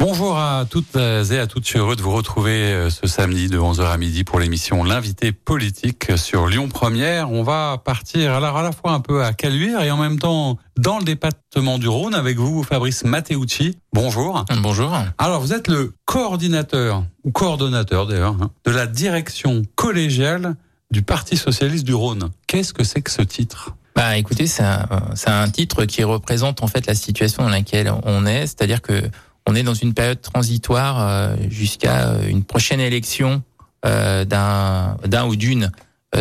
Bonjour à toutes et à toutes, je suis heureux de vous retrouver euh, ce samedi de 11h à midi pour l'émission L'invité politique sur Lyon Première. On va partir alors à la fois un peu à Caluire et en même temps dans le département du Rhône avec vous, Fabrice Matteucci. Bonjour. Bonjour. Alors vous êtes le coordinateur, ou coordonnateur d'ailleurs, hein, de la direction collégiale du Parti Socialiste du Rhône. Qu'est-ce que c'est que ce titre? Bah écoutez, c'est un, un, titre qui représente en fait la situation dans laquelle on est, c'est-à-dire que on est dans une période transitoire euh, jusqu'à euh, une prochaine élection euh, d'un d'un ou d'une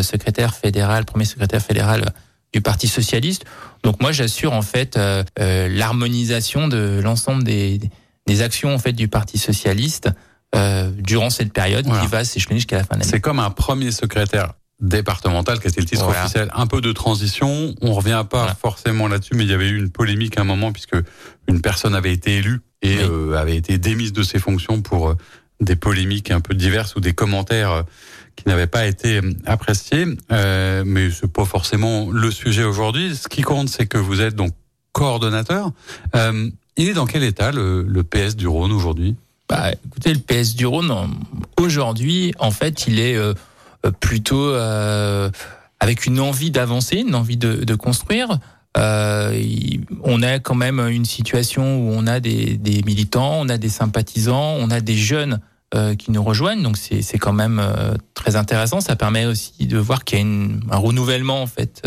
secrétaire fédéral, premier secrétaire fédéral du Parti socialiste. Donc moi j'assure en fait l'harmonisation de l'ensemble des, des actions en fait du Parti socialiste durant cette période qui va s'échelonner jusqu'à la fin de l'année. C'est comme un premier secrétaire départemental, qui était le titre officiel, un peu de transition. On revient pas forcément là-dessus, mais il y avait eu une polémique à un moment puisque une personne avait été élue et euh, avait été démise de ses fonctions pour euh, des polémiques un peu diverses ou des commentaires euh, qui n'avaient pas été appréciés. Euh, mais c'est pas forcément le sujet aujourd'hui. Ce qui compte, c'est que vous êtes donc coordonnateur. Euh, il est dans quel état le, le PS du Rhône aujourd'hui? Bah, écoutez, le PS du Rhône aujourd'hui, en fait, il est plutôt avec une envie d'avancer, une envie de, de construire. Euh, on a quand même une situation où on a des, militants, on a des sympathisants, on a des jeunes euh, qui nous rejoignent. Donc c'est quand même euh, très intéressant. Ça permet aussi de voir qu'il y a un renouvellement en fait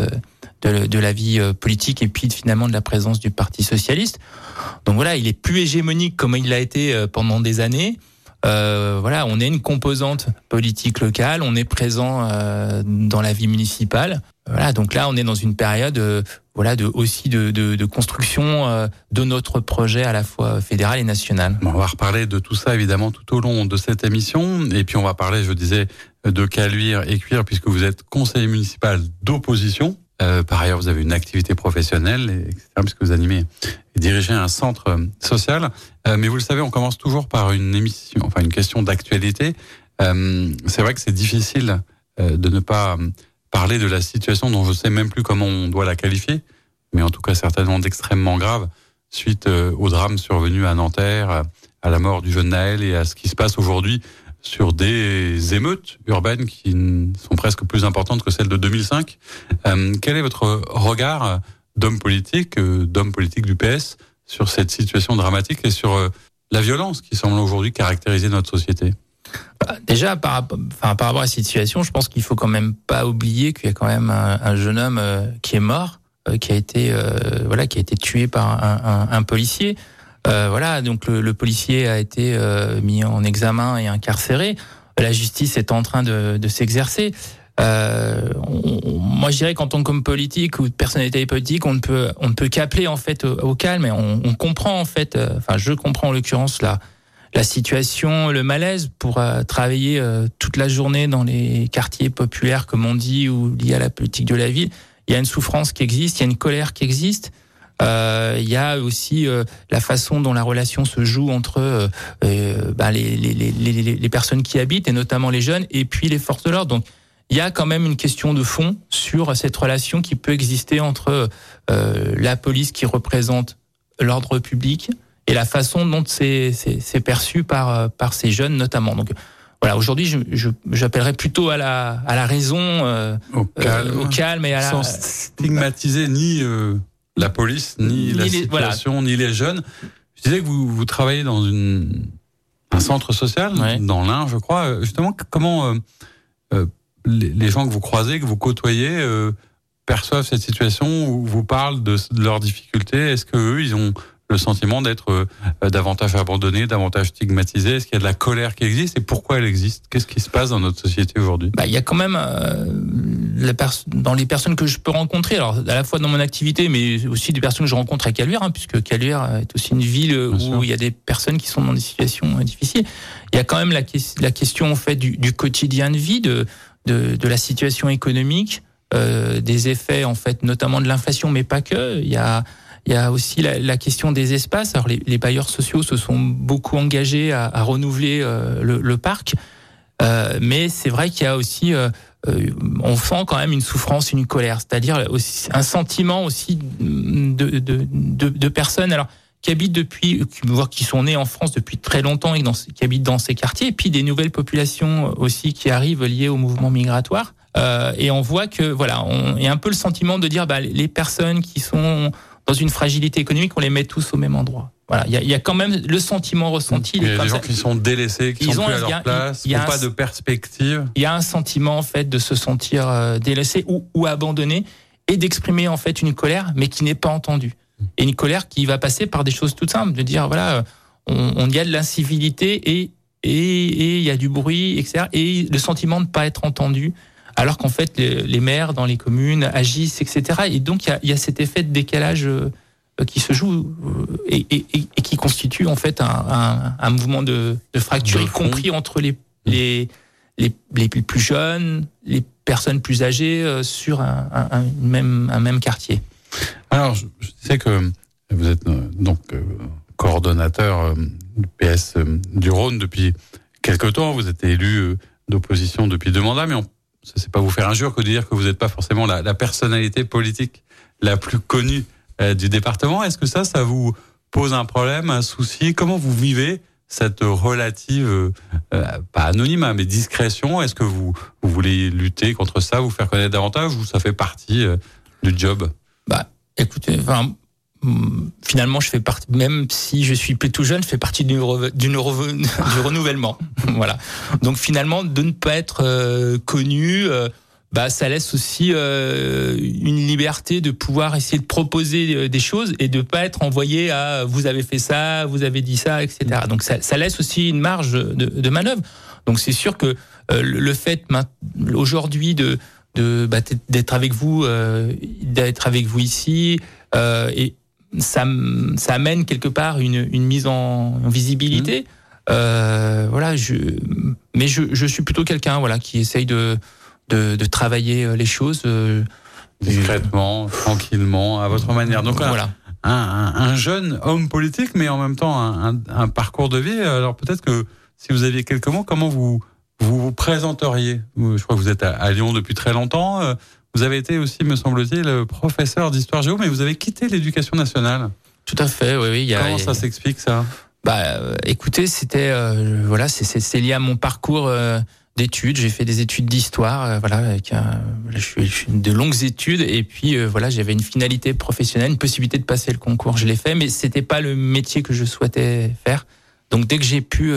de, la vie politique et puis finalement de la présence du Parti socialiste. Donc voilà, il est plus hégémonique comme il l'a été pendant des années. Voilà, on est une composante politique locale, on est présent dans la vie municipale. Voilà, donc là, on est dans une période, euh, voilà, de aussi de, de, de construction euh, de notre projet à la fois fédéral et national. on va reparler de tout ça évidemment tout au long de cette émission, et puis on va parler, je disais, de Caluire et Cuire puisque vous êtes conseiller municipal d'opposition. Euh, par ailleurs, vous avez une activité professionnelle, etc., puisque vous animez et dirigez un centre euh, social. Euh, mais vous le savez, on commence toujours par une émission, enfin une question d'actualité. Euh, c'est vrai que c'est difficile de ne pas parler de la situation dont je sais même plus comment on doit la qualifier, mais en tout cas certainement d'extrêmement grave suite au drame survenu à Nanterre, à la mort du jeune Naël et à ce qui se passe aujourd'hui sur des émeutes urbaines qui sont presque plus importantes que celles de 2005. Euh, quel est votre regard d'homme politique, euh, d'homme politique du PS, sur cette situation dramatique et sur euh, la violence qui semble aujourd'hui caractériser notre société? Bah, Déjà, par, rapport à cette situation, je pense qu'il faut quand même pas oublier qu'il y a quand même un, un jeune homme euh, qui est mort, euh, qui a été, euh, voilà, qui a été tué par un, policier. Voilà, donc le, policier a été mis en examen et incarcéré. La justice est en train de, s'exercer. Moi, je dirais qu'en tant qu'homme politique ou personnalité politique, on ne peut, on ne peut qu'appeler en fait au, calme. Et on, comprend en fait, enfin, je comprends en l'occurrence la la situation, le malaise pour euh, travailler euh, toute la journée dans les quartiers populaires, comme on dit, ou liés à la politique de la ville. Il y a une souffrance qui existe, il y a une colère qui existe. Euh, il y a aussi euh, la façon dont la relation se joue entre bah, les, les, les, les, personnes qui habitent, et notamment les jeunes, et puis les forces de l'ordre. Donc, il y a quand même une question de fond sur cette relation qui peut exister entre la police qui représente l'ordre public et la façon dont c'est perçu par, par ces jeunes notamment. Donc, voilà, aujourd'hui, j'appellerais je, plutôt à la, à la raison, euh, au, calme, au, calme, et à sans la, stigmatiser ni la police, ni, ni la les, situation, voilà. ni les jeunes. Je disais que vous, vous travaillez dans une, un centre social, ouais. dans l'Ain, je crois. Justement, comment euh, euh, les, les, gens que vous croisez, que vous côtoyez, euh, perçoivent cette situation ou vous parlent de, de leurs difficultés? Est-ce que eux, ils ont le sentiment d'être euh, davantage abandonnés, davantage stigmatisés Est-ce qu'il y a de la colère qui existe et pourquoi elle existe? Qu'est-ce qui se passe dans notre société aujourd'hui? Bah, Il y a quand même euh, dans les personnes que je peux rencontrer, alors à la fois dans mon activité, mais aussi des personnes que je rencontre à Caluire, hein, puisque Caluire est aussi une ville Bien où sûr. il y a des personnes qui sont dans des situations euh, difficiles. Il y a quand même la, la question en fait du, du quotidien de vie, de, de, de la situation économique, euh, des effets en fait, notamment de l'inflation, mais pas que. Il y a Il y a aussi la, question des espaces. Alors les, bailleurs sociaux se sont beaucoup engagés à, à renouveler le, le, parc, mais c'est vrai qu'il y a aussi on sent quand même une souffrance, une colère, c'est-à-dire un sentiment aussi de, de, de, de personnes. Alors qui habitent depuis, voire qui sont nés en France depuis très longtemps et qui habitent dans ces quartiers, et puis des nouvelles populations aussi qui arrivent liées au mouvement migratoire. Euh, et on voit que voilà, on y a un peu le sentiment de dire bah, les personnes qui sont dans une fragilité économique, on les met tous au même endroit. Voilà, il y a, y a, quand même le sentiment ressenti. Il y a des gens qui sont délaissés, qui sont plus à leur place, qui n'ont pas de perspective. Il y a un sentiment en fait de se sentir euh, délaissé ou, ou abandonné et d'exprimer en fait une colère, mais qui n'est pas entendue et une colère qui va passer par des choses toutes simples, de dire voilà, on, on y a de l'incivilité et et il y a du bruit, etc. Et le sentiment de ne pas être entendu, alors qu'en fait les, maires dans les communes agissent, etc. Et donc il y a, y a, cet effet de décalage euh, qui se joue euh, et, et, et, qui constitue en fait un, un, un mouvement de, de fracture, y compris entre les, les, les, les, plus jeunes, les personnes plus âgées euh, sur un, un, même, un même quartier. Alors, je, sais que vous êtes donc coordonnateur du PS du Rhône depuis quelque temps. Vous êtes élu d'opposition depuis deux mandats, mais on, c'est pas vous faire injure que de dire que vous n'êtes pas forcément la, personnalité politique la plus connue du département. Est-ce que ça, ça vous pose un problème, un souci? Comment vous vivez cette relative, pas anonymat, mais discrétion? Est-ce que vous, vous voulez lutter contre ça, vous faire connaître davantage, ou ça fait partie du job? Bah, écoutez, finalement, je fais partie, même si je suis plutôt jeune, je fais partie du, du, renouvellement. voilà. Donc finalement, de ne pas être euh, connu, euh, bah, ça laisse aussi euh, une liberté de pouvoir essayer de proposer des choses et de pas être envoyé à vous avez fait ça, vous avez dit ça, etc. Donc ça, ça laisse aussi une marge de, de manœuvre. Donc c'est sûr que le fait aujourd'hui de bah, d'être avec vous, euh, d'être avec vous ici, euh, et ça, ça amène quelque part une, une mise en, visibilité. Mmh. Euh, voilà, je, mais je, je suis plutôt quelqu'un voilà qui essaye de, de, de travailler les choses discrètement, tranquillement, à votre manière. Donc voilà. Un, un, jeune homme politique, mais en même temps un, un parcours de vie. Alors peut-être que si vous aviez quelques mots, comment vous vous vous présenteriez? Je crois que vous êtes à, Lyon depuis très longtemps. Euh, vous avez été aussi, me semble-t-il, professeur d'histoire géo, mais vous avez quitté l'éducation nationale. Tout à fait, oui. oui Comment ça s'explique ça? Bah, euh, écoutez, c'était euh, voilà, c'est lié à mon parcours d'études. J'ai fait des études d'histoire, voilà, avec je suis de longues études, et puis voilà, j'avais une finalité professionnelle, une possibilité de passer le concours. Je l'ai fait, mais c'était pas le métier que je souhaitais faire. Donc dès que j'ai pu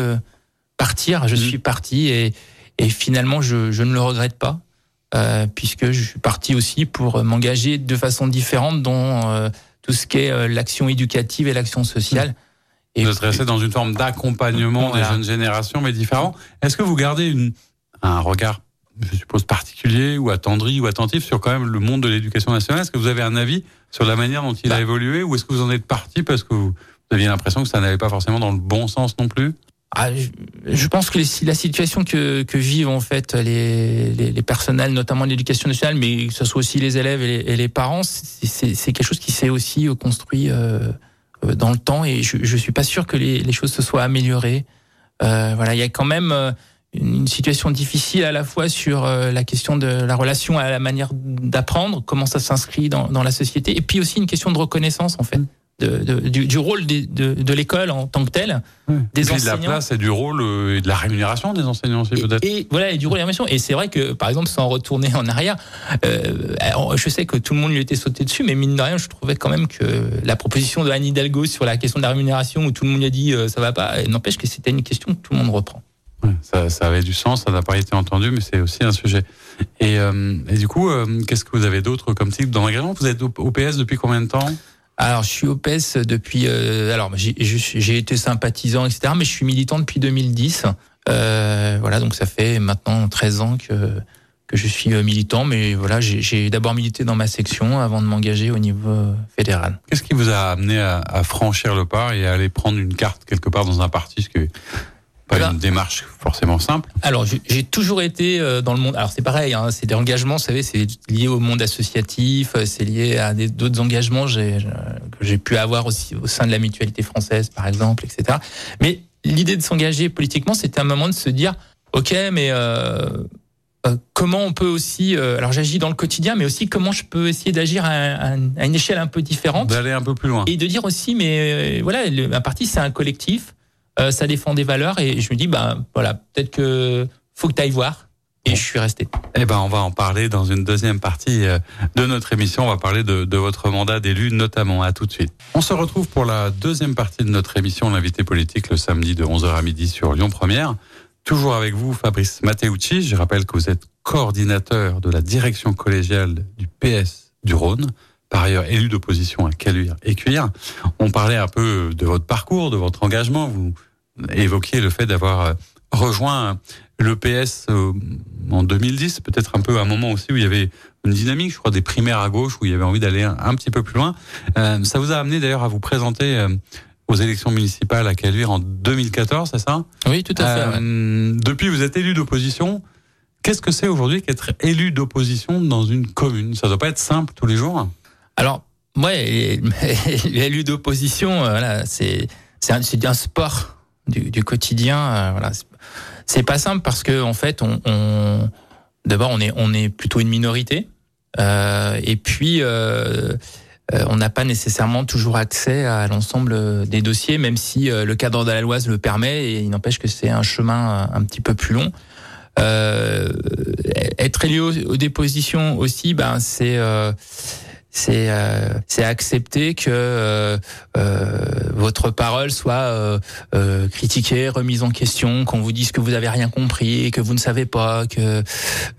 partir, je mhm. suis parti et, et finalement je, je, ne le regrette pas. Euh, puisque je suis parti aussi pour m'engager de façon différente dans euh, tout ce qui est euh, l'action éducative et l'action sociale. Et vous êtes resté dans une forme d'accompagnement des jeunes générations, mais différent. Est-ce que vous gardez une, un regard, je suppose, particulier ou attendri ou attentif sur quand même le monde de l'éducation nationale? Est-ce que vous avez un avis sur la manière dont il a bah. évolué ou est-ce que vous en êtes parti parce que vous aviez l'impression que ça n'allait pas forcément dans le bon sens non plus? Ah, je, pense que la situation que, vivent en fait les, personnels, notamment l'éducation nationale, mais que ce soit aussi les élèves et les, parents, c'est quelque chose qui s'est aussi euh, construit euh, euh, dans le temps et je, je suis pas sûr que les, choses se soient améliorées. Voilà, il y a quand même une situation difficile à la fois sur la question de la relation à la manière d'apprendre, comment ça s'inscrit dans, dans la société, et puis aussi une question de reconnaissance en fait de, de, du, du, rôle de, de l'école en tant que telle, des enseignants. de la place et du rôle euh, et de la rémunération des enseignants aussi peut-être. Et, voilà, et du rôle et de la rémunération. Et c'est vrai que, par exemple, sans retourner en arrière, euh, je sais que tout le monde lui était sauté dessus, mais mine de rien, je trouvais quand même que la proposition de Anne Hidalgo sur la question de la rémunération, où tout le monde lui a dit euh, ça va pas, n'empêche que c'était une question que tout le monde reprend. Ça, ça, avait du sens, ça n'a pas été entendu, mais c'est aussi un sujet. Et, euh, et du coup, euh, qu'est-ce que vous avez d'autre comme type d'engagement Vous êtes au PS depuis combien de temps? Alors, je suis au PES depuis. Euh, alors, j'ai été sympathisant, etc. Mais je suis militant depuis 2010. Euh, voilà, donc ça fait maintenant 13 ans que que je suis euh, militant. Mais voilà, j'ai d'abord milité dans ma section avant de m'engager au niveau fédéral. Qu'est-ce qui vous a amené à, à, franchir le pas et à aller prendre une carte quelque part dans un parti pas une démarche forcément simple. Alors, j'ai toujours été euh, dans le monde. Alors, c'est pareil, hein, c'est des engagements, vous savez, c'est lié au monde associatif, euh, c'est lié à d'autres engagements je- que j'ai pu avoir aussi au sein de la mutualité française, par exemple, etc. Mais l'idée de s'engager politiquement, c'était un moment de se dire, ok, mais euh, euh, comment on peut aussi, euh, alors j'agis dans le quotidien, mais aussi comment je peux essayer d'agir à, à- à une échelle un peu différente D'aller un peu plus loin. et de dire aussi, mais euh, voilà, le- un parti c'est un collectif, euh, ça défend des valeurs et je me dis, ben voilà, peut-être que faut que tu ailles voir. Et je suis resté. Eh ben, on va en parler dans une deuxième partie euh, de notre émission. On va parler de, de votre mandat d'élu, notamment. À tout de suite. On se retrouve pour la deuxième partie de notre émission, l'invité politique, le samedi de 11h à midi sur Lyon Première. Toujours avec vous, Fabrice Matteucci. Je rappelle que vous êtes coordinateur de la direction collégiale du PS du Rhône. Par ailleurs, élu d'opposition à Caluire et Cuire. On parlait un peu de votre parcours, de votre engagement. Vous évoquiez le fait d'avoir euh, rejoint le PS euh, en 2010, peut-être un peu à un moment aussi où il y avait une dynamique, je crois, des primaires à gauche, où il y avait envie d'aller un, un petit peu plus loin. Euh, ça vous a amené d'ailleurs à vous présenter euh, aux élections municipales à Caluire en 2014, c'est ça? Oui, tout à fait. ouais. Depuis, vous êtes élu d'opposition. Qu'est-ce que c'est aujourd'hui qu'être élu d'opposition dans une commune? Ça doit pas être simple tous les jours. Alors, moi, l'élu d'opposition, euh, voilà, c'est c'est un, sport du, du quotidien. euh, Voilà, C'est- pas simple parce que en fait, on, on d'abord on est on est plutôt une minorité, euh, et puis euh, euh, on n'a pas nécessairement toujours accès à l'ensemble des dossiers, même si le cadre de la loi le permet. Et il n'empêche que c'est un chemin un, petit peu plus long. Être élu aux, aux dépositions aussi, ben c'est c'est euh, c'est accepter que euh, euh, votre parole soit euh, euh, critiquée, remise en question, qu'on vous dise que vous avez rien compris, que vous ne savez pas, que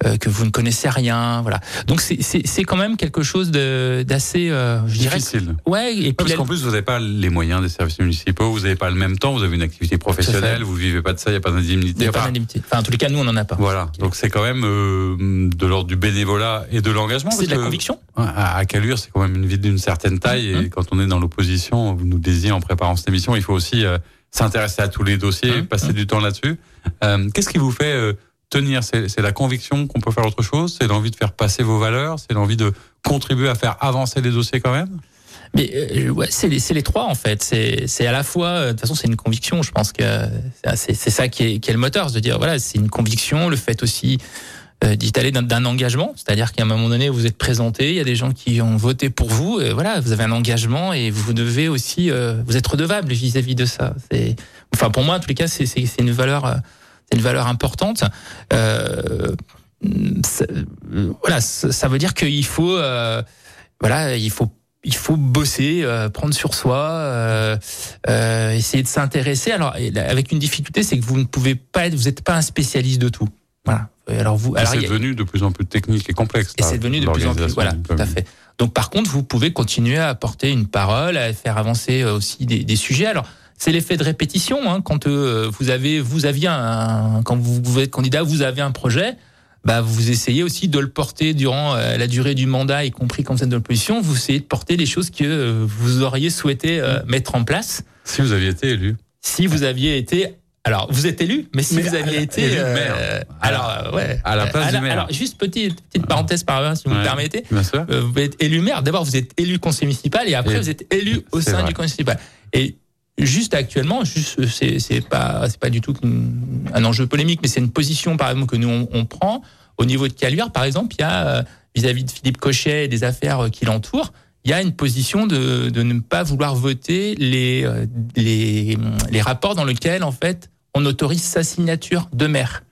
euh, que vous ne connaissez rien, voilà. Donc c'est c'est c'est quand même quelque chose de d'assez, euh, je dirais, Difficile. ouais. Et puis Parce qu'en plus, vous n'avez pas les moyens des services municipaux, vous n'avez pas le même temps, vous avez une activité professionnelle, vous vivez pas de ça, il n'y a pas d'indemnité. il y a pas Enfin, d'indemnité. Enfin, en tous les cas, nous, on n'en a pas. Voilà, donc c'est quand même euh, de l'ordre du bénévolat et de l'engagement. C'est de la conviction. À, à C'est quand même une ville d'une certaine taille, et Mhm. quand on est dans l'opposition, vous nous disiez en préparant cette émission, il faut aussi euh, s'intéresser à tous les dossiers, Mhm. passer du temps là-dessus. Euh, Qu'est-ce qui vous fait euh, tenir? C'est la conviction qu'on peut faire autre chose? C'est l'envie de faire passer vos valeurs? C'est l'envie de contribuer à faire avancer les dossiers quand même? Mais euh, ouais, c'est les, trois en fait. C'est à la fois, euh, de toute façon, c'est une conviction. Je pense que c'est c'est ça qui est, qui est le moteur, de dire voilà, c'est une conviction. Le fait aussi euh, aller d'un- engagement, c'est-à-dire qu'à un moment donné, vous êtes présenté, il y a des gens qui ont voté pour vous. Et voilà, vous avez un engagement et vous devez aussi euh, vous être redevable vis-à-vis de ça. C'est, enfin, pour moi, en tous les cas, c'est c'est une valeur, euh, c'est une valeur importante. Euh, voilà, ça, veut dire qu'il faut, voilà, il faut il faut bosser, prendre sur soi, essayer de s'intéresser. Alors, avec une difficulté, c'est que vous ne pouvez pas être, vous n'êtes pas un spécialiste de tout. Voilà. Et Alors vous, alors C'est devenu de plus en plus technique et complexe. et c'est devenu de plus en plus. Voilà, tout à fait. Donc, par contre, vous pouvez continuer à apporter une parole, à faire avancer euh, aussi des, des sujets. Alors, c'est l'effet de répétition. Hein, quand euh, vous avez, vous aviez un, quand vous, vous êtes candidat, vous avez un projet. Bah, vous essayez aussi de le porter durant euh, la durée du mandat, y compris quand vous êtes de l'opposition. Vous essayez de porter les choses que euh, vous auriez souhaité euh, mettre en place Si vous aviez été élu. si vous aviez été. Alors, vous êtes élu, mais si Mais vous à aviez la- été. élu euh, maire. alors, euh, ouais. à la place Euh, du alors, maire. alors, juste petite, petite parenthèse par là, si vous Ouais. me permettez. Bien sûr. Euh, vous êtes élu maire. D'abord, vous êtes élu conseil municipal et après, Et- vous êtes élu au sein vrai. du conseil municipal. Et juste actuellement, juste, c'est, c'est pas, c'est pas du tout un enjeu polémique, mais c'est une position, par exemple, que nous, on, on prend au niveau de Caluire, par exemple, il y a, vis-à-vis de Philippe Cochet et des affaires qui l'entourent, il y a une position de, de ne pas vouloir voter les, les, les rapports dans lesquels, en fait, on autorise sa signature de maire.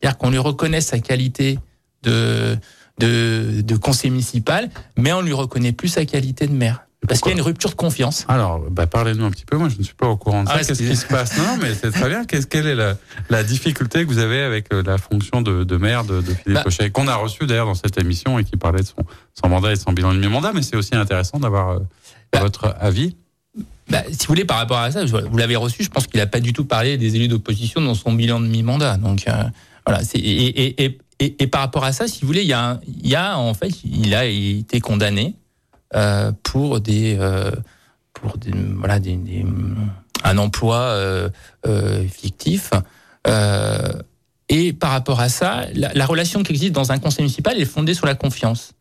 C'est-à-dire qu'on lui reconnaît sa qualité de, de, de conseiller municipal, mais on lui reconnaît plus sa qualité de maire. Parce qu'il y a une rupture de confiance. Alors, bah, parlez-nous un petit peu. Moi, je ne suis pas au courant de ça. Ah, Qu'est-ce qui se passe? Non, mais c'est très bien. Qu'est-ce quelle est la, la difficulté que vous avez avec euh, la fonction de, de maire de, de Philippe Bah. Cochet, qu'on a reçu d'ailleurs dans cette émission et qui parlait de son, son mandat et de son bilan de mi-mandat, mais c'est aussi intéressant d'avoir euh, Bah. votre avis. Bah, si vous voulez, par rapport à ça, vous l'avez reçu, je pense qu'il n'a pas du tout parlé des élus d'opposition dans son bilan de mi-mandat. Donc, euh, voilà. Et, et, et, et, par rapport à ça, si vous voulez, il y a, y a en fait, il a été condamné euh, pour des, euh, pour voilà, des, un emploi fictif. et par rapport à ça, la, relation qui existe dans un conseil municipal est fondée sur la confiance.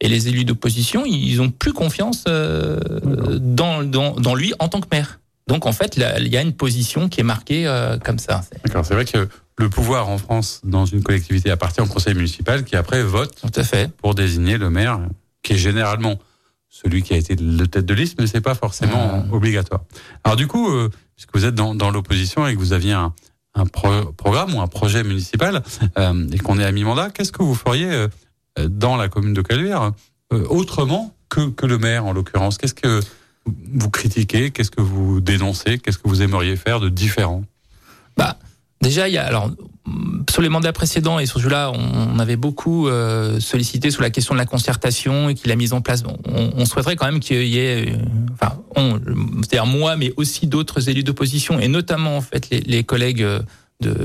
Et les élus d'opposition, ils ont plus confiance dans, dans, dans lui en tant que maire. Donc en fait, il y a une position qui est marquée euh, comme ça. D'accord, c'est vrai que le pouvoir en France dans une collectivité appartient au conseil municipal qui après vote Tout à fait. pour désigner le maire, qui est généralement celui qui a été le tête de liste, mais c'est pas forcément mmh. obligatoire. Alors du coup, euh, puisque vous êtes dans, dans l'opposition et que vous aviez un, un programme ou un projet municipal euh, et qu'on est à mi-mandat, qu'est-ce que vous feriez euh, dans la commune de Caluire euh, autrement que, que le maire en l'occurrence Qu'est-ce que vous critiquez Qu'est-ce que vous dénoncez Qu'est-ce que vous aimeriez faire de différent? Bah, déjà, il y a alors sur les mandats précédents et sur celui-là, on avait beaucoup euh, sollicité sur la question de la concertation et qu'il a mise en place. on, souhaiterait quand même qu'il y ait, euh, enfin, c'est-à-dire moi, mais aussi d'autres élus d'opposition et notamment en fait les, collègues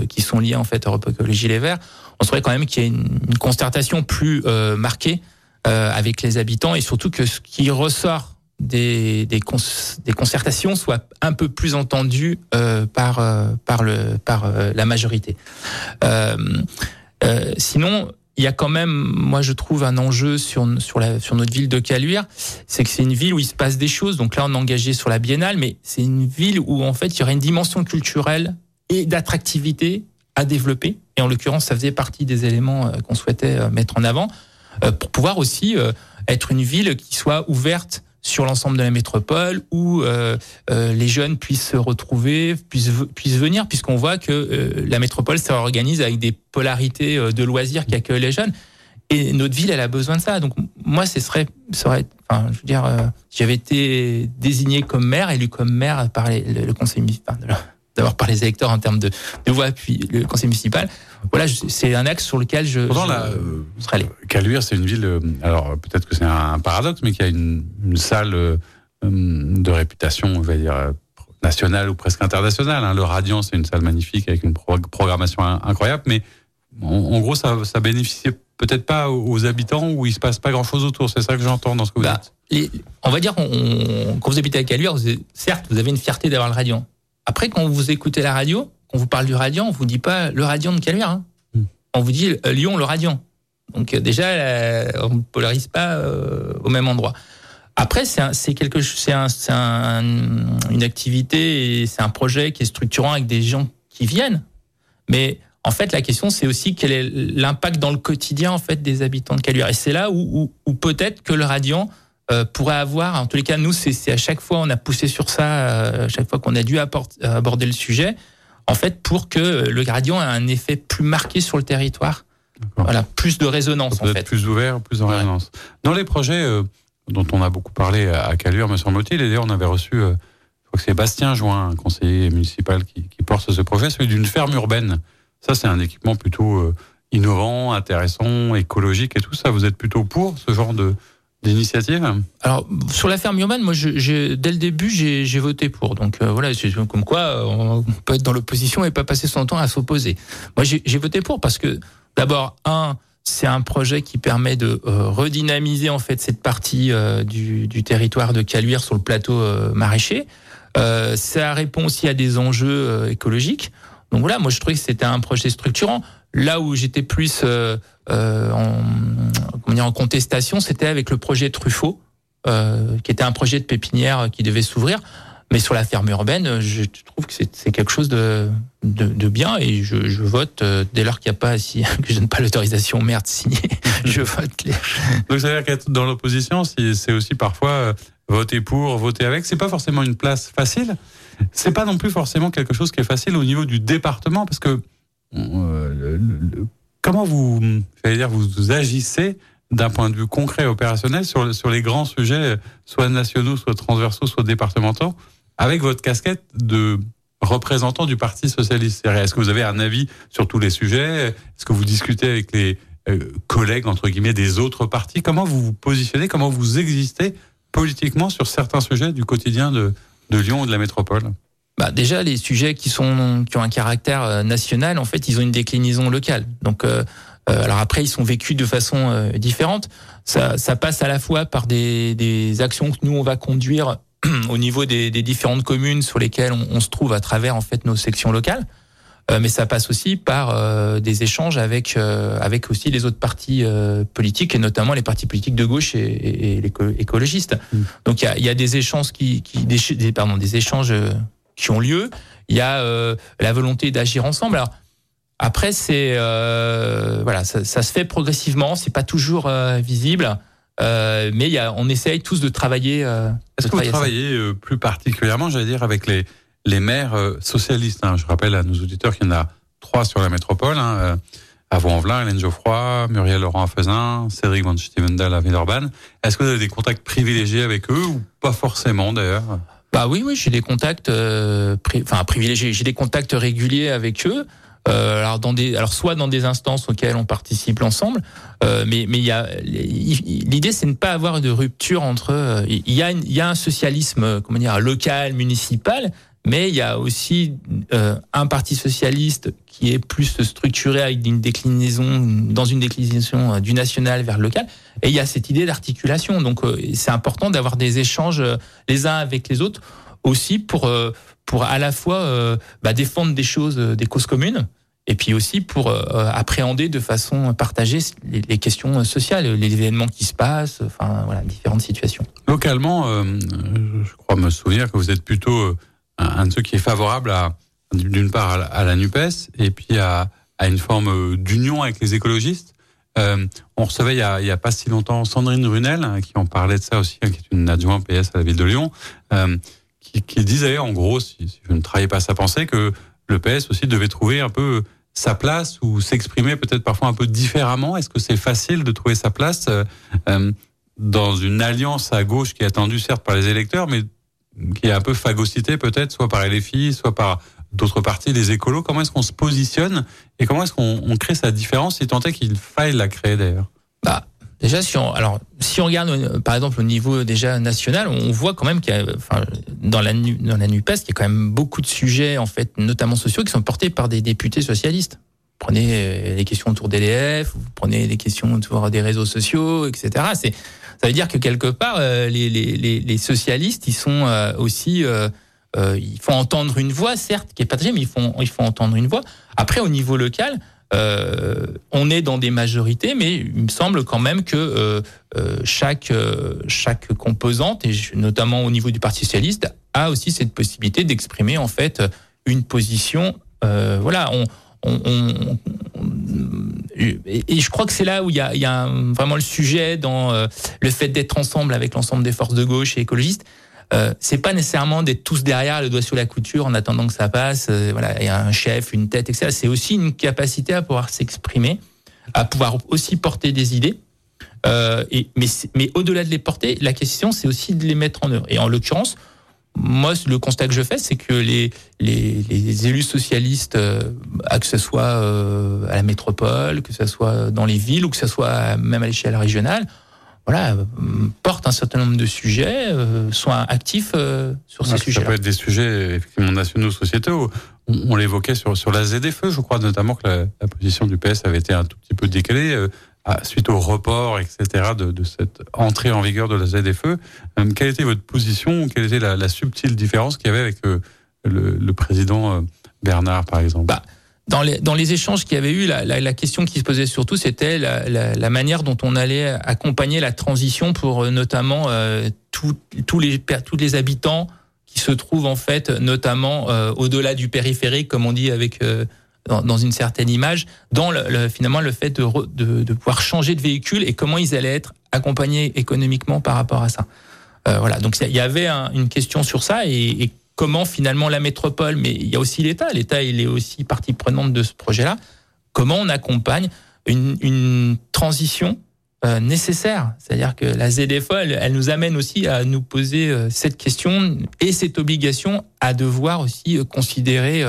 qui sont liés en fait à Europe Écologie Les Verts. On souhaiterait quand même qu'il y ait une, concertation plus euh, marquée euh, avec les habitants et surtout que ce qui ressort des, des, concertations soient un peu plus entendues euh, par, par, le, par la majorité. Sinon, il y a quand même, moi je trouve, un enjeu sur, sur notre ville de Caluire, c'est que c'est une ville où il se passe des choses. Donc là, on est engagé sur la biennale, mais c'est une ville où en fait il y aurait une dimension culturelle et d'attractivité à développer. Et en l'occurrence, ça faisait partie des éléments qu'on souhaitait mettre en avant pour pouvoir aussi être une ville qui soit ouverte sur l'ensemble de la métropole où euh, euh, les jeunes puissent se retrouver, puissent, puissent venir, puisqu'on voit que euh, la métropole s'organise avec des polarités euh, de loisirs qui accueillent les jeunes. Et notre ville, elle a besoin de ça. Donc moi, ce serait, serait enfin, je veux dire, euh, j'avais été désigné comme maire, élu comme maire par le, conseil municipal. D'abord par les électeurs en termes de, de voix, puis le conseil municipal. Voilà, c'est un axe sur lequel je, Pourtant, je la, euh, serais allé. Caluire, c'est une ville, euh, alors peut-être que c'est un paradoxe, mais qui a une, une salle euh, de réputation, on va dire, nationale ou presque internationale. Hein. Le Radiant, c'est une salle magnifique avec une pro programmation incroyable, mais en, en gros, ça, ça bénéficie peut-être pas aux habitants où il se passe pas grand-chose autour. C'est ça que j'entends dans ce que vous bah, dites. Les, on va dire, on, quand vous habitez à Caluire, certes, vous avez une fierté d'avoir le Radiant. Après, quand vous écoutez la radio, quand on vous parle du Radiant, on vous dit pas le Radiant de Caluire. Hein. Mm. On vous dit euh, Lyon, le Radiant. Donc euh, déjà, euh, on ne polarise pas euh, au même endroit. Après, c'est quelque c'est un, un, une activité et c'est un projet qui est structurant avec des gens qui viennent. Mais en fait, la question, c'est aussi quel est l'impact dans le quotidien en fait des habitants de Caluire. Et c'est là où, où, où peut-être que le Radiant euh, pourrait avoir, en tous les cas, nous, c'est à chaque fois, on a poussé sur ça, euh, à chaque fois qu'on a dû aborder le sujet, en fait, pour que le gradient ait un effet plus marqué sur le territoire. Voilà, plus de résonance, en fait. Plus ouvert, plus de ouais. résonance. Dans les projets euh, dont on a beaucoup parlé à Calure, me semble-t-il, et d'ailleurs, on avait reçu, euh, je crois que c'est Bastien Join, un conseiller municipal, qui, qui porte ce projet, celui d'une ferme urbaine. Ça, c'est un équipement plutôt euh, innovant, intéressant, écologique et tout ça. Vous êtes plutôt pour ce genre de, d'initiative Alors sur la ferme urbaine, moi, dès le début, j'ai voté pour. Donc euh, voilà, comme quoi on peut être dans l'opposition et pas passer son temps à s'opposer. Moi, j'ai voté pour parce que d'abord un, c'est un projet qui permet de euh, redynamiser en fait cette partie euh, du, du, territoire de Caluire sur le plateau euh, maraîcher. ça répond aussi à des enjeux écologiques. Donc voilà, moi je trouvais que c'était un projet structurant. Là où j'étais plus euh, euh, en, contestation, c'était avec le projet Truffaut, euh, qui était un projet de pépinière qui devait s'ouvrir. Mais sur la ferme urbaine, je trouve que c'est quelque chose de, de, bien et je, vote dès lors qu'il n'y a pas si que je donne pas l'autorisation merde signée, je vote les. Donc ça veut dire qu'être dans l'opposition, c'est aussi parfois voter pour, voter avec. C'est pas forcément une place facile. C'est pas non plus forcément quelque chose qui est facile au niveau du département parce que le, le, comment vous, dire, vous, agissez d'un point de vue concret opérationnel sur, sur les grands sujets, soit nationaux, soit transversaux, soit départementaux, avec votre casquette de représentant du Parti socialiste? Est-ce que vous avez un avis sur tous les sujets? Est-ce que vous discutez avec les euh, collègues entre guillemets des autres partis? Comment vous vous positionnez? Comment vous existez politiquement sur certains sujets du quotidien de, de Lyon ou de la métropole? Bah déjà, les sujets qui sont qui ont un caractère euh, national, en fait, ils ont une déclinaison locale. Donc, euh, euh, alors après, ils sont vécus de façon euh, différente. Ça, ça, passe à la fois par des, des, actions que nous on va conduire au niveau des, des, différentes communes sur lesquelles on, on, se trouve à travers en fait nos sections locales. Euh, mais ça passe aussi par euh, des échanges avec euh, avec aussi les autres partis politiques et notamment les partis politiques de gauche et, et, les écologistes. Mm. Donc il y a, y a, des échanges qui, qui des, pardon des échanges qui ont lieu. Il y a la volonté d'agir ensemble. Alors après c'est voilà ça, ça, se fait progressivement. C'est pas toujours visible. Euh, mais y a, on essaye tous de travailler. Euh, Est-ce que vous travaillez plus particulièrement, j'allais dire, avec les, les maires euh, socialistes. Hein? Je rappelle à nos auditeurs qu'il y en a trois sur la métropole. Hein, euh, à Vaux-en-Velin, Hélène Geoffroy, Muriel Laurent à Faisin, Cédric Van Stevendal à Villeurbanne. Est-ce que vous avez des contacts privilégiés avec eux ou pas forcément d'ailleurs? Bah oui, oui, j'ai des contacts, euh, enfin privilégiés. J'ai des contacts réguliers avec eux. Euh, alors dans des, alors soit dans des instances auxquelles on participe ensemble, euh, mais mais il y a l'idée c'est de ne pas avoir de rupture entre. Il y a il y a un socialisme comment dire local municipal, mais il y a aussi euh, un parti socialiste qui est plus structuré avec une déclinaison, dans une déclinaison euh, du national vers le local. Et il y a cette idée d'articulation. Donc euh, c'est important d'avoir des échanges les uns avec les autres aussi pour pour à la fois bah, défendre des choses, des causes communes, et puis aussi pour appréhender de façon partagée les, les, questions sociales, les événements qui se passent, enfin voilà, différentes situations. Localement, je crois me souvenir que vous êtes plutôt un, de ceux qui est favorable à d'une part à la, Nupes et puis à, à une forme d'union avec les écologistes. Euh, on recevait il y, a, il y, a, pas si longtemps Sandrine Runel hein, qui en parlait de ça aussi, hein, qui est une adjointe PS à la ville de Lyon, euh, qui, qui, disait en gros, si, si, je ne travaillais pas sa pensée, que le PS aussi devait trouver un peu sa place ou s'exprimer peut-être parfois un peu différemment. Est-ce que c'est facile de trouver sa place euh, euh dans une alliance à gauche qui est attendue certes par les électeurs, mais qui est un peu phagocyté peut-être, soit par les filles, soit par d'autres parties, les écolos. Comment est-ce qu'on se positionne et comment est-ce qu'on crée sa différence, si tant est qu'il faille la créer d'ailleurs? Bah, Déjà, si on, alors, si on regarde euh, par exemple au niveau déjà national, on voit quand même qu'il y a, enfin, dans la, dans la NUPES, il y a quand même beaucoup de sujets, en fait, notamment sociaux, qui sont portés par des députés socialistes. Prenez euh, les questions autour d'EDF, vous prenez les questions autour des réseaux sociaux, etc. Ça veut dire que quelque part, euh, les, socialistes, ils sont euh, aussi, euh, ils font entendre une voix, certes, qui est partagée, mais ils font, ils font entendre une voix. Après, au niveau local, on est dans des majorités, mais il me semble quand même que chaque chaque composante, et notamment au niveau du Parti socialiste, a aussi cette possibilité d'exprimer en fait une position. Voilà, et, je crois que c'est là où il y a, vraiment le sujet dans euh, le fait d'être ensemble avec l'ensemble des forces de gauche et écologistes. Euh, c'est pas nécessairement d'être tous derrière le doigt sur la couture en attendant que ça passe. Euh, voilà, il y a un chef, une tête, etc. C'est aussi une capacité à pouvoir s'exprimer, à pouvoir aussi porter des idées. Euh, mais mais au-delà de les porter, la question c'est aussi de les mettre en œuvre. Et en l'occurrence, moi, le constat que je fais, c'est que les, les, les, élus socialistes, euh, que ce soit euh, à la métropole, que ce soit dans les villes ou que ce soit même à l'échelle régionale, voilà, euh, portent un certain nombre de sujets, sont actifs sur ces sujets. Ça peut être des sujets effectivement nationaux, sociétaux. On, on l'évoquait sur, sur la ZFE, je crois notamment que la, la, position du PS avait été un tout petit peu décalée suite au report, etc., de, cette entrée en vigueur de la ZFE. Euh, quelle était votre position Quelle était la, subtile différence qu'il y avait avec euh, le, président euh, Bernard, par exemple? Bah, dans, les, échanges qu'il y avait eu, la, question qui se posait surtout, c'était la, manière dont on allait accompagner la transition pour notamment tous les habitants qui se trouvent en fait notamment au-delà du périphérique, comme on dit avec dans, une certaine image, dans le, finalement le fait de, pouvoir changer de véhicule et comment ils allaient être accompagnés économiquement par rapport à ça. Euh, voilà, donc il y avait une question sur ça et, comment finalement la métropole, mais il y a aussi l'État, l'État il est aussi partie prenante de ce projet-là, comment on accompagne une, transition euh, nécessaire? C'est-à-dire que la ZFO, elle, nous amène aussi à nous poser euh, cette question et cette obligation à devoir aussi considérer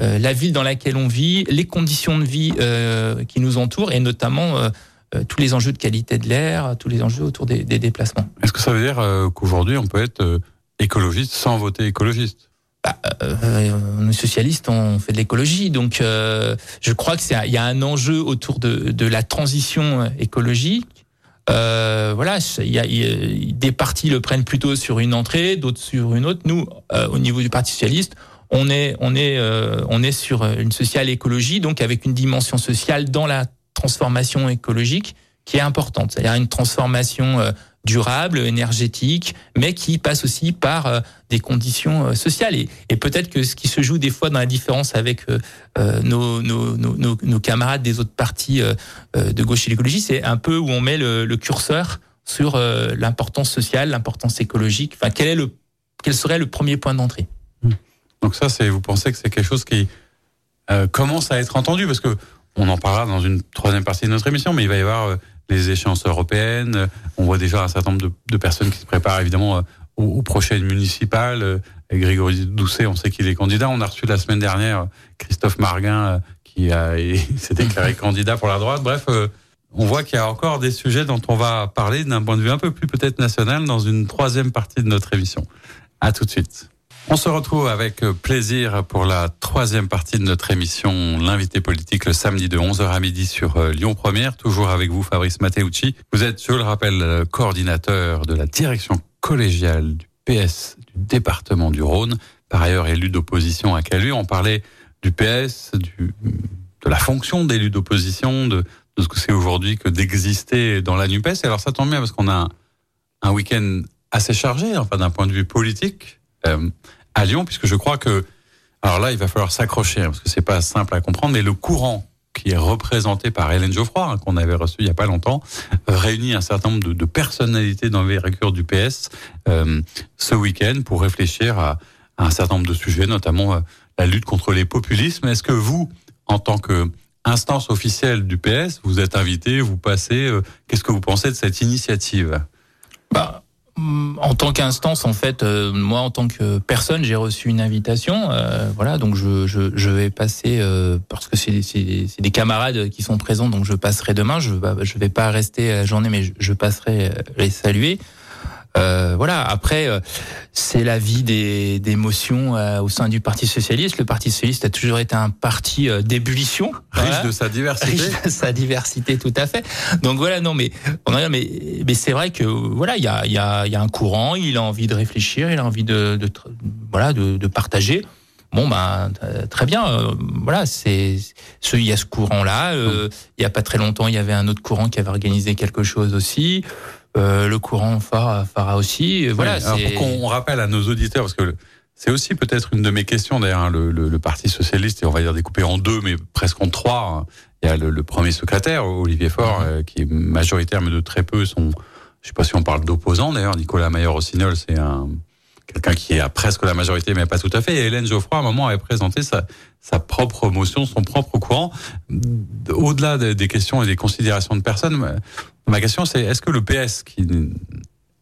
euh, la ville dans laquelle on vit, les conditions de vie euh, qui nous entourent et notamment euh, tous les enjeux de qualité de l'air, tous les enjeux autour des, des déplacements. Est-ce que ça veut dire qu'aujourd'hui on peut être écologiste sans voter écologiste? Bah, on est socialiste, on fait de l'écologie, donc je crois que il y a un enjeu autour de, de la transition écologique Euh, voilà, il y, a, des partis le prennent plutôt sur une entrée, d'autres sur une autre. Nous, euh, au niveau du Parti socialiste, on est on est euh, on est sur une sociale écologie, donc avec une dimension sociale dans la transformation écologique qui est importante. C'est-à-dire une transformation durable, énergétique, mais qui passe aussi par euh, des conditions euh, sociales. Et, peut-être que ce qui se joue des fois dans la différence avec euh, nos, nos, nos, camarades des autres partis de gauche et l'écologie, c'est un peu où on met le, curseur sur l'importance sociale, l'importance écologique. Enfin, quel est le quel serait le premier point d'entrée? Mmh. Donc ça, vous pensez que c'est quelque chose qui commence à être entendu parce que on en parlera dans une troisième partie de notre émission, mais il va y avoir les échéances européennes. On voit déjà un certain nombre de, personnes qui se préparent évidemment euh, aux, prochaines municipales. Euh, Grégory Doucet, on sait qu'il est candidat. On a reçu la semaine dernière euh, Christophe Marguin qui s'est déclaré candidat pour la droite. Bref, on voit qu'il y a encore des sujets dont on va parler d'un point de vue un peu plus peut-être national dans une troisième partie de notre émission. À tout de suite. On se retrouve avec plaisir pour la troisième partie de notre émission, l'invité politique, le samedi de 11h à midi sur euh, Lyon Première. Toujours avec vous, Fabrice Matteucci. Vous êtes, je le rappelle, coordinateur de la direction collégiale du PS du département du Rhône. Par ailleurs, élu d'opposition à Calu. On parlait du PS, du, de la fonction d'élu d'opposition, de, de, ce que c'est aujourd'hui que d'exister dans la NUPES. Et alors, ça tombe bien parce qu'on a un, week-end assez chargé, enfin, d'un point de vue politique. Euh, à Lyon, puisque je crois que, alors là, il va falloir s'accrocher, hein, parce que c'est pas simple à comprendre, mais le courant qui est représenté par Hélène Geoffroy, hein, qu'on avait reçu il y a pas longtemps, réunit un certain nombre de, de personnalités d'envergure du PS euh, ce week-end pour réfléchir à, à, un certain nombre de sujets, notamment euh, la lutte contre les populismes. Est-ce que vous, en tant que instance officielle du PS, vous êtes invité, vous passez, euh, qu'est-ce que vous pensez de cette initiative? Bah, en tant qu'instance, en fait, euh, moi, en tant que personne, j'ai reçu une invitation. Euh, voilà, donc je, je, je vais passer euh, parce que c'est des camarades qui sont présents, donc je passerai demain. Je je vais pas rester la journée, mais je, je passerai les saluer. Euh, voilà. Après, euh, c'est la vie des, des motions euh, au sein du Parti socialiste. Le Parti socialiste a toujours été un parti d'ébullition, riche de sa diversité, riche de sa diversité, tout à fait. Donc voilà, non, mais mais mais c'est vrai que voilà, il y a il y a il y a un courant. Il a envie de réfléchir, il a envie de, de voilà de, de partager. Bon ben très bien, voilà c'est ce il y a ce courant là. il y a pas très longtemps il y avait un autre courant qui avait organisé quelque chose aussi. Euh, le courant phare, aussi. Voilà. pour qu'on rappelle à nos auditeurs, parce que c'est aussi peut-être une de mes questions d'ailleurs, hein, le, le, Parti socialiste, et on va dire découpé en deux, mais presque en trois. Hein. Il y a le, premier secrétaire, Olivier Faure, euh, qui est majoritaire, mais de très peu sont. Je sais pas si on parle d'opposants d'ailleurs. Nicolas Maillot-Rossignol, c'est un quelqu'un qui est à presque la majorité, mais pas tout à fait. Et Hélène Geoffroy, à un moment, avait présenté sa, sa propre motion, son propre courant. Au-delà des questions et des considérations de personnes, Ma question, c'est est-ce que le PS, qui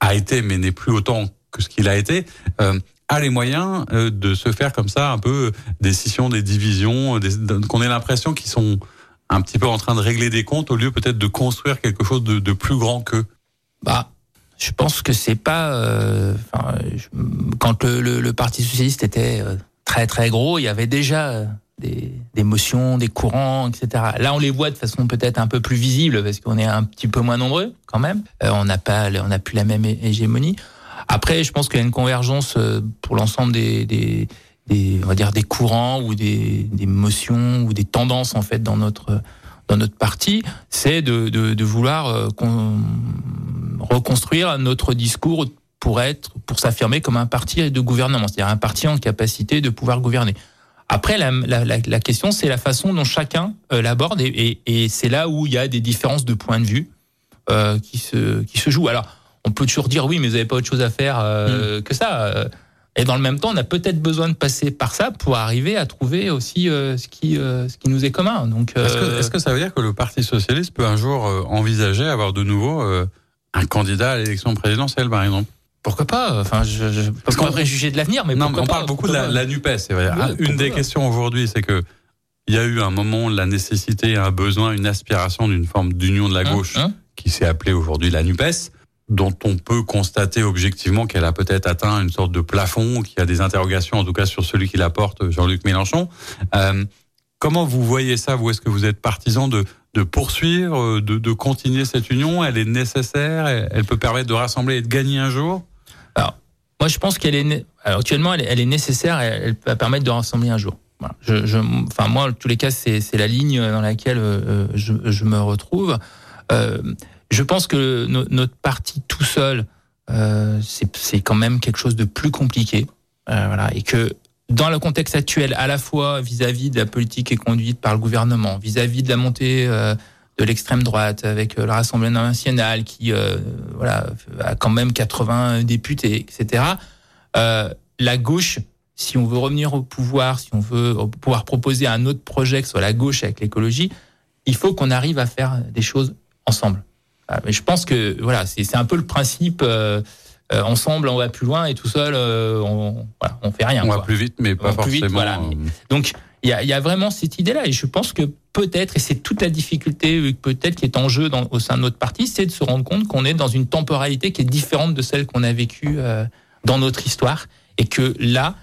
a été, mais n'est plus autant que ce qu'il a été, euh, a les moyens euh, de se faire comme ça un peu des scissions, des divisions, qu'on ait l'impression qu'ils sont un petit peu en train de régler des comptes au lieu peut-être de construire quelque chose de, plus grand qu'eux? Bah, je pense que c'est pas. Euh, quand le, Parti socialiste était euh, très très gros, il y avait déjà des, des motions, des courants, etc. Là, on les voit de façon peut-être un peu plus visible parce qu'on est un petit peu moins nombreux quand même. Euh, on n'a pas, on n'a plus la même hégémonie. Après, je pense qu'il y a une convergence euh, pour l'ensemble des, des, des, on va dire des courants ou des, des motions ou des tendances en fait dans notre dans notre parti, c'est de, de, de, vouloir euh, reconstruire notre discours pour être, pour s'affirmer comme un parti de gouvernement, c'est-à-dire un parti en capacité de pouvoir gouverner. Après, la, la, la question, c'est la façon dont chacun euh, l'aborde, et, et, et c'est là où il y a des différences de point de vue euh, qui se qui se jouent. Alors, on peut toujours dire oui, mais vous n'avez pas autre chose à faire euh, mm. que ça. Et dans le même temps, on a peut-être besoin de passer par ça pour arriver à trouver aussi ce qui ce qui nous est commun. Donc, est-ce que, est que, ça veut dire que le Parti socialiste peut un jour envisager avoir de nouveau un candidat à l'élection présidentielle, par exemple? Pourquoi pas Enfin, je, je parce qu'on préjuger de l'avenir, mais non, mais on parle beaucoup de la, la Nupes. C'est vrai. une des questions aujourd'hui, c'est que il y a eu un moment la nécessité, un besoin, une aspiration d'une forme d'union de la hein, gauche hein qui s'est appelée aujourd'hui la Nupes, dont on peut constater objectivement qu'elle a peut-être atteint une sorte de plafond, qu'il y a des interrogations, en tout cas sur celui qui la porte, Jean-Luc Mélenchon. Euh, comment vous voyez ça Vous? Est-ce que vous êtes partisan de de poursuivre, de, de continuer cette union? Elle est nécessaire? Elle peut permettre de rassembler et de gagner un jour? Alors, moi, je pense qu'elle est actuellement, elle est, nécessaire et elle va permettre de rassembler un jour. Enfin, moi, en tous les cas, c'est la ligne dans laquelle euh, je, me retrouve. Euh, je pense que no, notre parti tout seul, euh, c'est quand même quelque chose de plus compliqué. Voilà, et que dans le contexte actuel, à la fois vis-à-vis de la politique qui est conduite par le gouvernement, vis-à-vis de la montée de l'extrême droite avec euh, la Rassemblée nationale qui euh, voilà a quand même 80 députés, etc. Euh, la gauche, si on veut revenir au pouvoir, si on veut pouvoir proposer un autre projet que soit la gauche avec l'écologie, il faut qu'on arrive à faire des choses ensemble. Mais je pense que voilà, c'est un peu le principe. Euh, euh, ensemble, on va plus loin et tout seul, euh, on, voilà, on fait rien. On quoi. va plus vite, mais pas forcément. Vite, voilà. Donc il y a, vraiment cette idée-là, et je pense que peut-être, et c'est toute la difficulté peut-être qui est en jeu au sein de notre parti, c'est de se rendre compte qu'on est dans une temporalité qui est différente de celle qu'on a vécue euh, dans notre histoire, et que là,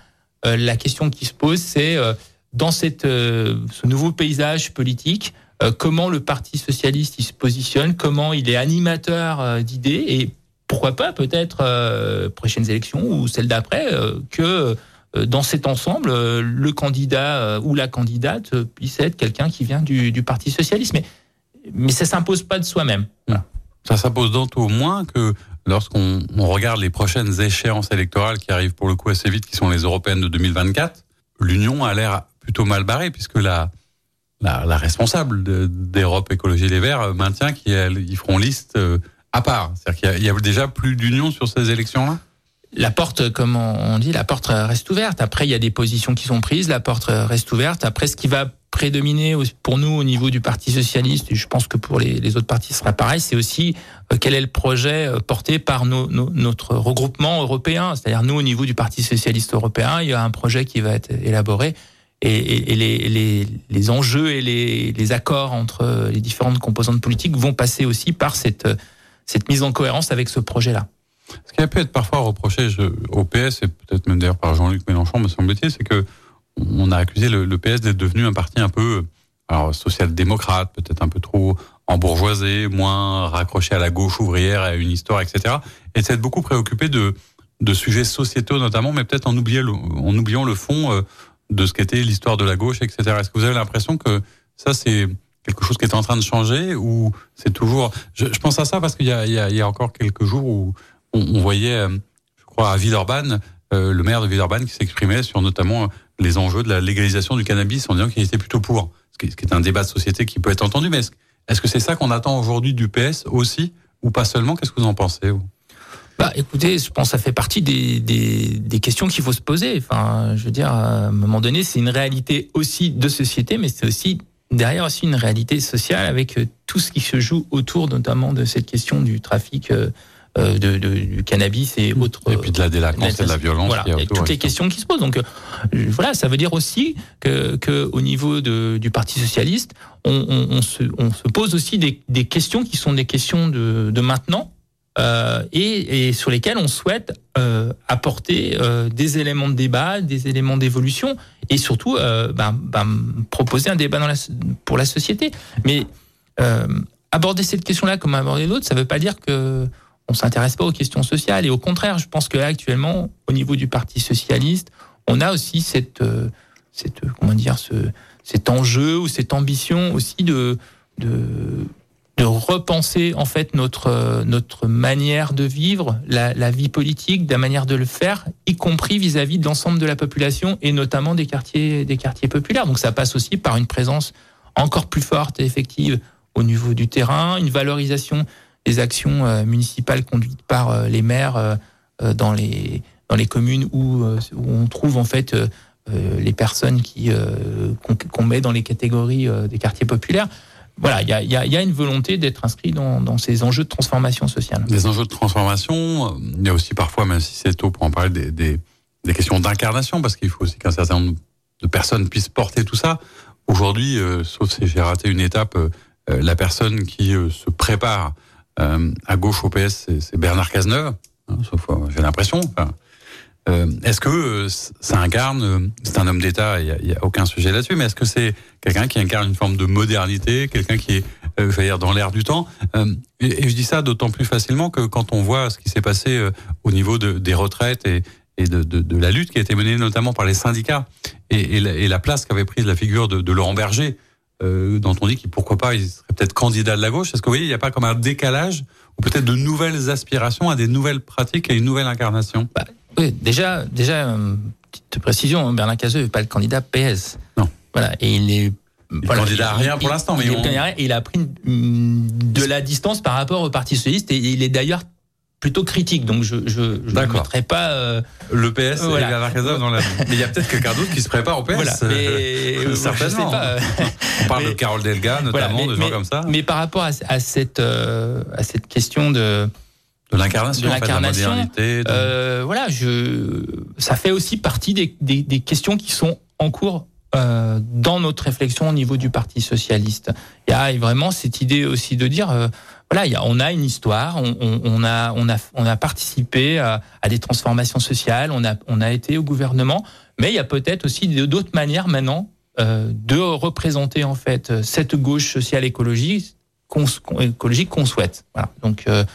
euh, la question qui se pose, c'est euh, dans ce nouveau paysage politique, comment le Parti socialiste se positionne, comment il est animateur d'idées, et pourquoi pas peut-être euh, prochaines élections ou celles d'après euh, que euh, dans cet ensemble, euh, le candidat euh, ou la candidate puisse être quelqu'un qui vient du, Parti socialiste. Mais, mais ça s'impose pas de soi-même. Voilà. Ça s'impose d'autant au moins que lorsqu'on regarde les prochaines échéances électorales qui arrivent pour le coup assez vite, qui sont les européennes de 2024, l'Union a l'air plutôt mal barrée puisque la, responsable d'Europe Écologie Les Verts maintient qu'ils feront liste à part. C'est-à-dire qu'il y, y, a déjà plus d'union sur ces élections-là? La porte, comme on dit, la porte reste ouverte. Après, il y a des positions qui sont prises, la porte reste ouverte. Après, ce qui va prédominer pour nous au niveau du Parti socialiste, et je pense que pour les, autres partis ce sera pareil, c'est aussi euh, quel est le projet euh, porté par notre regroupement européen. C'est-à-dire nous, au niveau du Parti socialiste européen, il y a un projet qui va être élaboré. Et, les, enjeux et les, accords entre les différentes composantes politiques vont passer aussi par cette mise en cohérence avec ce projet-là. Ce qui a pu être parfois reproché au PS, et peut-être même d'ailleurs par Jean-Luc Mélenchon, me semble-t-il, c'est que on a accusé le, PS d'être devenu un parti un peu social-démocrate, peut-être un peu trop embourgeoisé, moins raccroché à la gauche ouvrière, à une histoire, etc. Et s'être beaucoup préoccupé de, de sujets sociétaux notamment, mais peut-être en, oubliant le, fond euh, de ce qu'était l'histoire de la gauche, etc. Est-ce que vous avez l'impression que ça, c'est quelque chose qui est en train de changer ou c'est toujours je, pense à ça parce qu'il y a encore quelques jours où on, on voyait euh, je crois à Villeurbanne euh, le maire de Villeurbanne qui s'exprimait sur notamment les enjeux de la légalisation du cannabis en disant qu'il était plutôt pour. Ce qui, est un débat de société qui peut être entendu mais est-ce, est-ce que c'est ça qu'on attend aujourd'hui du PS aussi ou pas seulement? Qu'est-ce que vous en pensez vous? Bah, écoutez, je pense que ça fait partie des, des, des questions qu'il faut se poser. Enfin, je veux dire, à un moment donné, c'est une réalité aussi de société, mais c'est aussi derrière aussi une réalité sociale avec tout ce qui se joue autour notamment de cette question du trafic euh, de, de, du cannabis et autres. Et puis de la délinquance et de la violence. Voilà, il y a toutes les questions qui se posent. Donc euh, voilà, ça veut dire aussi que, que au niveau de, du Parti socialiste, on, on, on, se, on se pose aussi des, des questions qui sont des questions de, de maintenant. Euh, et, et, sur lesquels on souhaite euh, apporter euh, des éléments de débat, des éléments d'évolution, et surtout ben, ben, proposer un débat dans la, pour la société. Mais euh, aborder cette question-là comme aborder l'autre, ça ne veut pas dire que on s'intéresse pas aux questions sociales. Et au contraire, je pense que là, actuellement, au niveau du Parti socialiste, on a aussi cette, euh, cette comment dire, ce, cet enjeu ou cette ambition aussi de, de repenser en fait notre notre manière de vivre la, vie politique, la manière de le faire, y compris vis-à-vis -vis de l'ensemble de la population et notamment des quartiers des quartiers populaires. Donc ça passe aussi par une présence encore plus forte et effective au niveau du terrain, une valorisation des actions euh, municipales conduites par euh, les maires euh, dans les dans les communes où, on trouve en fait les personnes qui qu'on qu met dans les catégories des quartiers populaires voilà, il y a, y, y a, une volonté d'être inscrit dans, ces enjeux de transformation sociale. Des enjeux de transformation, il y a aussi parfois, même si c'est tôt pour en parler, des, des, questions d'incarnation, parce qu'il faut aussi qu'un certain nombre de personnes puissent porter tout ça. Aujourd'hui, sauf si j'ai raté une étape, la personne qui se prépare à gauche au PS, c'est Bernard Cazeneuve, hein, sauf j'ai l'impression. Euh, est-ce que ça incarne, c'est un homme d'État, il n'y a, aucun sujet là-dessus, mais est-ce que c'est quelqu'un qui incarne une forme de modernité, quelqu'un qui est je veux dire, dans l'air du temps. Et, je dis ça d'autant plus facilement que quand on voit ce qui s'est passé au niveau de, des retraites et, de, la lutte qui a été menée notamment par les syndicats et, la, place qu'avait prise la figure de Laurent Berger, euh, dont on dit qu'il pourquoi pas il serait peut-être candidat de la gauche. Est-ce que vous voyez, il n'y a pas comme un décalage ou peut-être de nouvelles aspirations à des nouvelles pratiques et une nouvelle incarnation? Bah, Oui, déjà, déjà, euh, petite précision, hein, Bernard Cazeux n'est pas le candidat PS. Non. Voilà, et il est il voilà, candidat à rien pour l'instant, mais il, on... il a pris de la distance par rapport au Parti socialiste et il est d'ailleurs plutôt critique. Donc je je, je ne mettrai pas euh, le PS voilà. et Cazeneuve dans la. Mais il y a peut-être quelqu'un d'autre qui se prépare au PS. Voilà. Mais euh, certainement. Pas. On parle mais, de Carole Delga notamment, voilà, mais, de gens comme ça. Mais par rapport à, à cette euh, à cette question de de l'incarnation, de l'incarnation, en fait, de euh, voilà, je ça fait aussi partie des, des, des questions qui sont en cours euh, dans notre réflexion au niveau du Parti socialiste. Il y a vraiment cette idée aussi de dire, euh, voilà, on a une histoire, on, a, participé à, des transformations sociales, on a, été au gouvernement, mais il y a peut-être aussi d'autres manières maintenant euh, de représenter en fait cette gauche sociale écologique qu'on souhaite. Donc euh,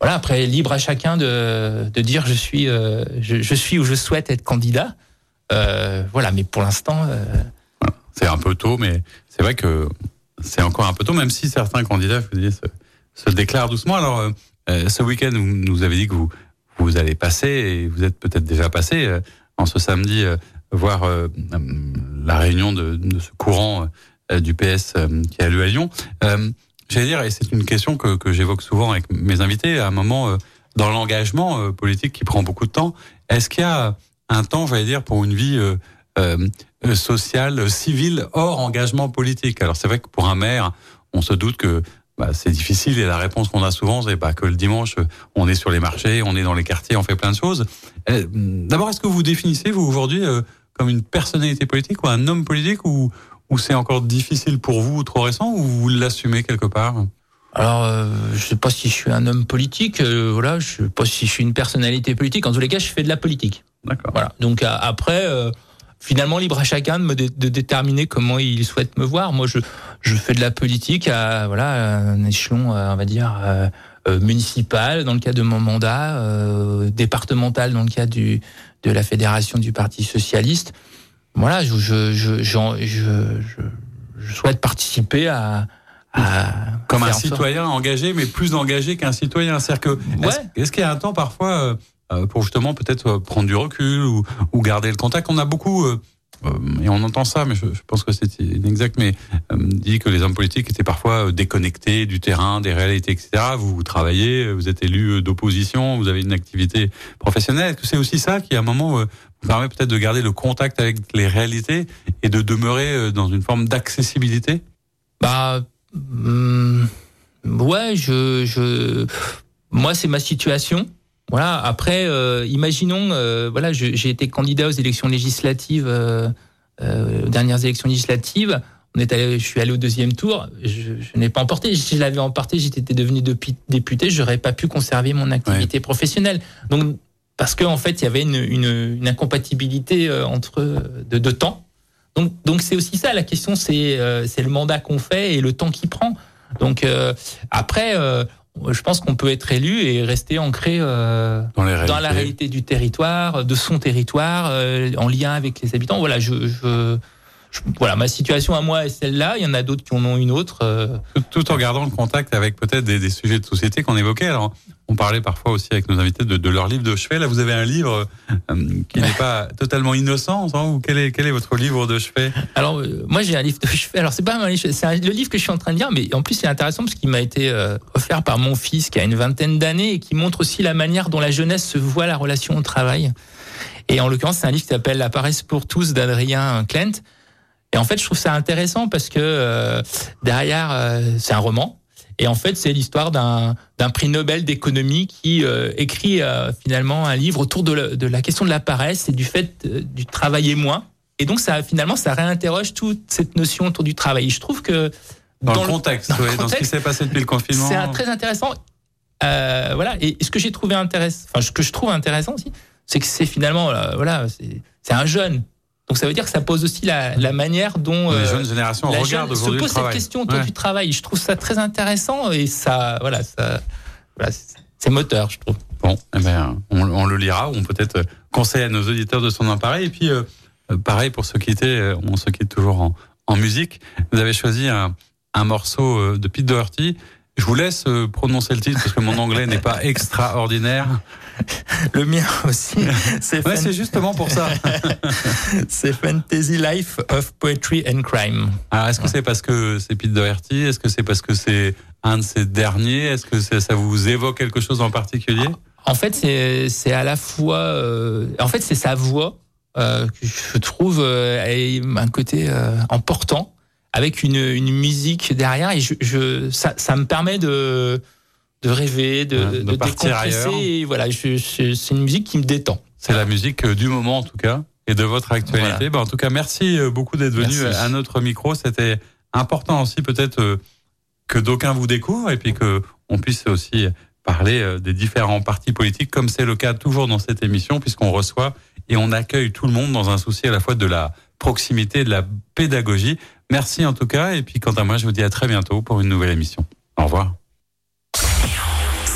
voilà, après libre à chacun de, dire je suis, euh, ou je souhaite être candidat. Euh, voilà, mais pour l'instant. C'est un peu tôt, mais c'est vrai que c'est encore un peu tôt, même si certains candidats vous dites, se, déclarent doucement. Alors, euh, ce week-end, vous nous avez dit que vous, vous allez passer, et vous êtes peut-être déjà passé, euh, en ce samedi, euh, voir la réunion de, de, ce courant du PS qui a lieu à Lyon. J'allais dire, et c'est une question que, que j'évoque souvent avec mes invités, à un moment dans l'engagement politique qui prend beaucoup de temps, est-ce qu'il y a un temps, j'allais dire, pour une vie euh, euh, sociale, civile, hors engagement politique? Alors c'est vrai que pour un maire, on se doute que bah, c'est difficile et la réponse qu'on a souvent, c'est bah, que le dimanche, on est sur les marchés, on est dans les quartiers, on fait plein de choses. Euh, d'abord, est-ce que vous définissez, vous, aujourd'hui, euh, comme une personnalité politique ou un homme politique ou, ou c'est encore difficile pour vous, trop récent, ou vous l'assumez quelque part? Alors, euh, je sais pas si je suis un homme politique, euh, voilà, je sais pas si je suis une personnalité politique. En tous les cas, je fais de la politique. D'accord. Voilà. Donc après, euh, finalement, libre à chacun de me dé de déterminer comment il souhaite me voir. Moi, je je fais de la politique à voilà un échelon, on va dire. municipal dans le cadre de mon mandat, départemental dans le cadre du, de la fédération du Parti socialiste. Voilà, je, je, je, je, je souhaite participer à, comme un citoyen engagé, mais plus engagé qu'un citoyen. C'est-à-dire que est-ce qu'il y a un temps parfois euh, pour justement peut-être euh, prendre du recul ou, garder le contact On a beaucoup euh, et on entend ça, mais je, pense que c'est inexact, mais euh, dit que les hommes politiques étaient parfois déconnectés du terrain, des réalités, etc. Vous, travaillez, vous êtes élu d'opposition, vous avez une activité professionnelle. Est-ce que c'est aussi ça qui, à un moment, euh, vous permet peut-être de garder le contact avec les réalités et de demeurer dans une forme d'accessibilité? Bah, Mmh, ouais, je, je, moi c'est ma situation. Voilà. Après, euh, imaginons, euh, voilà, j'ai été candidat aux élections législatives, euh, aux dernières élections législatives. On est allé, je suis allé au deuxième tour. Je, je n'ai pas emporté. Si je l'avais emporté, j'étais devenu député. J'aurais pas pu conserver mon activité ouais. professionnelle. Donc, parce qu'en en fait, il y avait une, une, une incompatibilité entre de, de temps. Donc, donc c'est aussi ça la question, c'est c'est le mandat qu'on fait et le temps qu'il prend. Donc euh, après, euh, je pense qu'on peut être élu et rester ancré euh, dans, dans, la réalité du territoire, de son territoire, euh, en lien avec les habitants. Voilà, je, je, je, voilà, ma situation à moi est celle-là. Il y en a d'autres qui en ont une autre. Euh. Tout, tout, en gardant le contact avec peut-être des, des, sujets de société qu'on évoquait. Alors, on parlait parfois aussi avec nos invités de, de leur livre de chevet. Là, vous avez un livre euh, qui n'est pas totalement innocent. Hein, ou quel est, quel est votre livre de chevet? Alors, euh, moi, j'ai un livre de chevet. Alors, c'est pas un livre, c'est le livre que je suis en train de lire, mais en plus, c'est intéressant parce qu'il m'a été offert par mon fils qui a une vingtaine d'années et qui montre aussi la manière dont la jeunesse se voit la relation au travail. Et en l'occurrence, c'est un livre qui s'appelle La paresse pour tous d'Adrien Klent. Et en fait, je trouve ça intéressant parce que euh, derrière, euh, c'est un roman. Et en fait, c'est l'histoire d'un prix Nobel d'économie qui euh, écrit finalement un livre autour de la, de la, question de la paresse et du fait du travailler moins. Et donc, ça finalement, ça réinterroge toute cette notion autour du travail. Et je trouve que dans, dans le contexte, dans, ouais, le contexte, dans ce qui s'est passé depuis le confinement, c'est très intéressant. Voilà. Et ce que j'ai trouvé intéressant, enfin, ce que je trouve intéressant aussi, c'est que c'est finalement, voilà, c'est un jeune Donc ça veut dire que ça pose aussi la, la manière dont les euh, jeunes générations la regardent jeune se pose cette question autour Ouais. du travail. Je trouve ça très intéressant et ça, voilà, ça, voilà, c'est- moteur, je trouve. Bon, eh ben, on, on le lira, on peut-être conseille à nos auditeurs de s'en emparer. Et puis, euh, euh, pareil pour se quitter, euh, on se quitte toujours en, en musique. Vous avez choisi un, un morceau de Pete Doherty. Je vous laisse prononcer le titre parce que mon anglais n'est pas extraordinaire. Le mien aussi, c'est Ouais, fan- c'est justement pour ça. c'est Fantasy Life of Poetry and Crime. Alors, est-ce que c'est parce que c'est Pete Doherty? Est-ce que c'est parce que c'est un de ces derniers? Est-ce que ça vous évoque quelque chose en particulier? En fait, c'est à la fois, euh, en fait, c'est sa voix euh, que je trouve euh, un côté emportant avec une, une musique derrière. Et je, je ça, ça me permet de de rêver, de, Ouais, de partir décompresser. ailleurs. Et voilà, c'est une musique qui me détend. C'est la musique euh, du moment en tout cas et de votre actualité. Voilà. Ben, en tout cas, merci euh, beaucoup d'être venu Merci. à notre micro. C'était important aussi peut-être euh, que d'aucuns vous découvrent et puis que on puisse aussi parler euh, des différents partis politiques comme c'est le cas toujours dans cette émission puisqu'on reçoit et on accueille tout le monde dans un souci à la fois de la proximité et de la pédagogie. Merci en tout cas et puis quant à moi, je vous dis à très bientôt pour une nouvelle émission. Au revoir.